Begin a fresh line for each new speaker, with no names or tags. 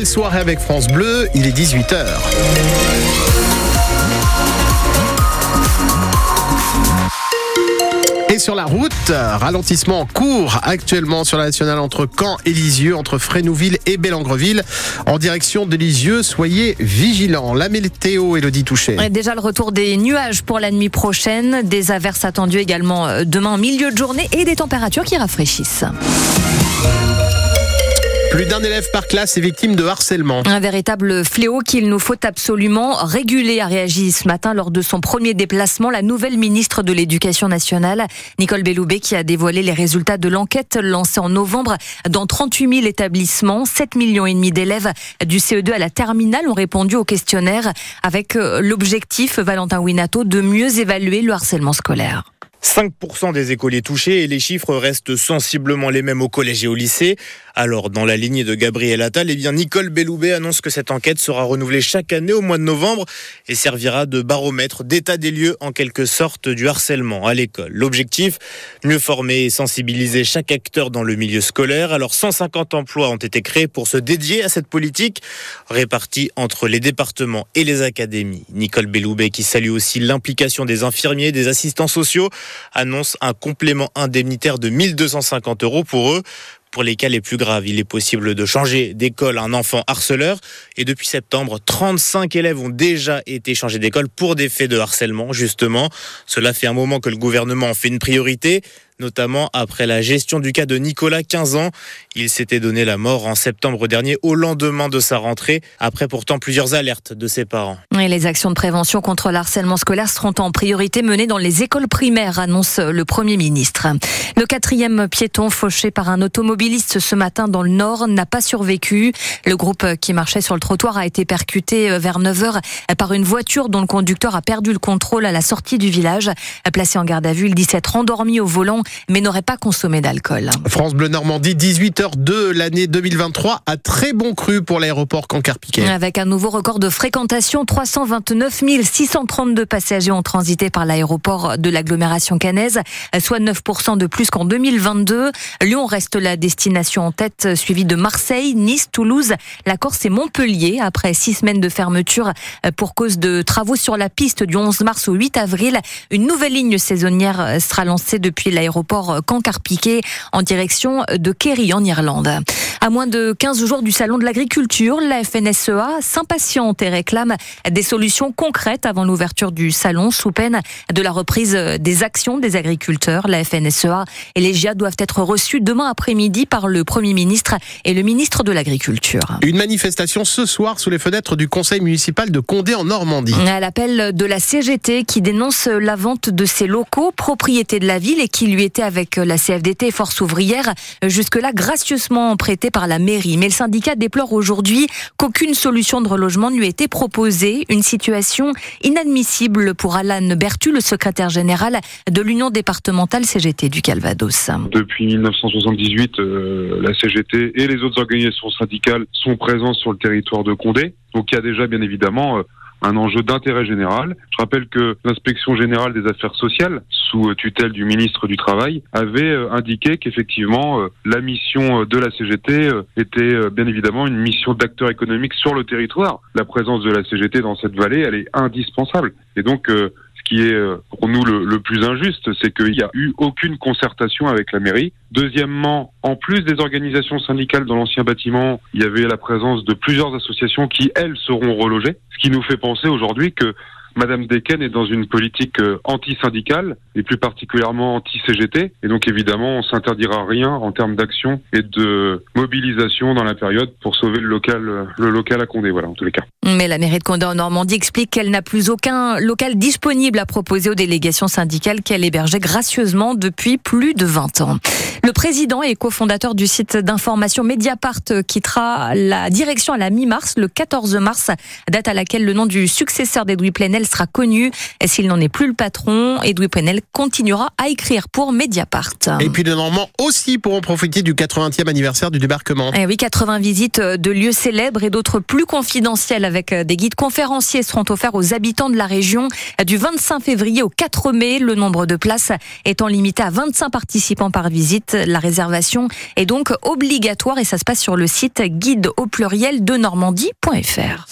belle soirée avec France Bleu, il est 18h. Et sur la route, ralentissement en cours actuellement sur la nationale entre Caen et Lisieux, entre Frénouville et Bellangreville. En direction de Lisieux, soyez vigilants. La météo, Elodie Touché.
Déjà le retour des nuages pour la nuit prochaine, des averses attendues également euh, demain en milieu de journée et des températures qui rafraîchissent.
Plus d'un élève par classe est victime de harcèlement.
Un véritable fléau qu'il nous faut absolument réguler, a réagi ce matin lors de son premier déplacement la nouvelle ministre de l'Éducation nationale, Nicole Belloubet, qui a dévoilé les résultats de l'enquête lancée en novembre dans 38 000 établissements. 7 millions et demi d'élèves du CE2 à la terminale ont répondu au questionnaire avec euh, l'objectif, Valentin Winato, de mieux évaluer le harcèlement scolaire.
5% des écoliers touchés et les chiffres restent sensiblement les mêmes au collège et au lycée. Alors, dans la lignée de Gabriel Attal, eh bien, Nicole Belloubet annonce que cette enquête sera renouvelée chaque année au mois de novembre et servira de baromètre d'état des lieux en quelque sorte du harcèlement à l'école. L'objectif, mieux former et sensibiliser chaque acteur dans le milieu scolaire. Alors, 150 emplois ont été créés pour se dédier à cette politique, répartis entre les départements et les académies. Nicole Belloubet, qui salue aussi l'implication des infirmiers, des assistants sociaux, annonce un complément indemnitaire de 1250 euros pour eux. Pour les cas les plus graves, il est possible de changer d'école un enfant harceleur. Et depuis septembre, 35 élèves ont déjà été changés d'école pour des faits de harcèlement, justement. Cela fait un moment que le gouvernement en fait une priorité notamment après la gestion du cas de Nicolas, 15 ans. Il s'était donné la mort en septembre dernier au lendemain de sa rentrée, après pourtant plusieurs alertes de ses parents.
Les actions de prévention contre l'harcèlement scolaire seront en priorité menées dans les écoles primaires, annonce le Premier ministre. Le quatrième piéton fauché par un automobiliste ce matin dans le Nord n'a pas survécu. Le groupe qui marchait sur le trottoir a été percuté vers 9h par une voiture dont le conducteur a perdu le contrôle à la sortie du village. Placé en garde à vue, il dit s'être endormi au volant mais n'aurait pas consommé d'alcool.
France Bleu Normandie, 18h2 l'année 2023, à très bon cru pour l'aéroport Cancar-Piquet.
Avec un nouveau record de fréquentation, 329 632 passagers ont transité par l'aéroport de l'agglomération cannaise, soit 9% de plus qu'en 2022. Lyon reste la destination en tête, suivie de Marseille, Nice, Toulouse, la Corse et Montpellier, après six semaines de fermeture pour cause de travaux sur la piste du 11 mars au 8 avril. Une nouvelle ligne saisonnière sera lancée depuis l'aéroport l'aéroport Cancar-Piquet en direction de Kerry en Irlande. À moins de 15 jours du salon de l'agriculture, la FNSEA s'impatiente et réclame des solutions concrètes avant l'ouverture du salon sous peine de la reprise des actions des agriculteurs. La FNSEA et les GIA doivent être reçus demain après-midi par le Premier ministre et le ministre de l'Agriculture.
Une manifestation ce soir sous les fenêtres du conseil municipal de Condé en Normandie.
À l'appel de la CGT qui dénonce la vente de ses locaux, propriété de la ville et qui lui était avec la CFDT Force ouvrière jusque-là gracieusement par la mairie. Mais le syndicat déplore aujourd'hui qu'aucune solution de relogement ne lui ait été proposée. Une situation inadmissible pour Alan Bertu, le secrétaire général de l'Union départementale CGT du Calvados.
Depuis 1978, euh, la CGT et les autres organisations syndicales sont présentes sur le territoire de Condé. Donc il y a déjà bien évidemment euh, un enjeu d'intérêt général. Je rappelle que l'inspection générale des affaires sociales, sous tutelle du ministre du Travail, avait euh, indiqué qu'effectivement euh, la mission de la CGT euh, était bien évidemment une mission d'acteur économique sur le territoire. La présence de la CGT dans cette vallée, elle est indispensable. Et donc qui est euh, pour nous le, plus injuste, c'est qu'il n'y a eu aucune concertation avec la mairie. Deuxièmement, en plus des organisations syndicales dans l'ancien bâtiment, il y avait la présence de plusieurs associations qui, elles, seront relogées, ce qui nous fait penser aujourd'hui que Madame Deken est dans une politique euh, anti-syndicale et plus particulièrement anti-CGT. Et donc évidemment, on s'interdira rien en termes d'action et de mobilisation dans la période pour sauver le local, euh, le local à Condé. Voilà, en tous les cas.
Mais la mairie de Condé en Normandie explique qu'elle n'a plus aucun local disponible à proposer aux délégations syndicales qu'elle hébergeait gracieusement depuis plus de 20 ans. Le président et cofondateur du site d'information Mediapart quittera la direction à la mi-mars, le 14 mars, date à laquelle le nom du successeur d'Edoui Plenel sera connu. S'il n'en est plus le patron, Edoui Plenel continuera à écrire pour Mediapart.
Et puis les Normands aussi pourront profiter du 80e anniversaire du débarquement.
Eh oui, 80 visites de lieux célèbres et d'autres plus confidentiels avec des guides conférenciers seront offerts aux habitants de la région du 25 février au 4 mai. Le nombre de places étant limité à 25 participants par visite. La réservation est donc obligatoire et ça se passe sur le site guide au pluriel de.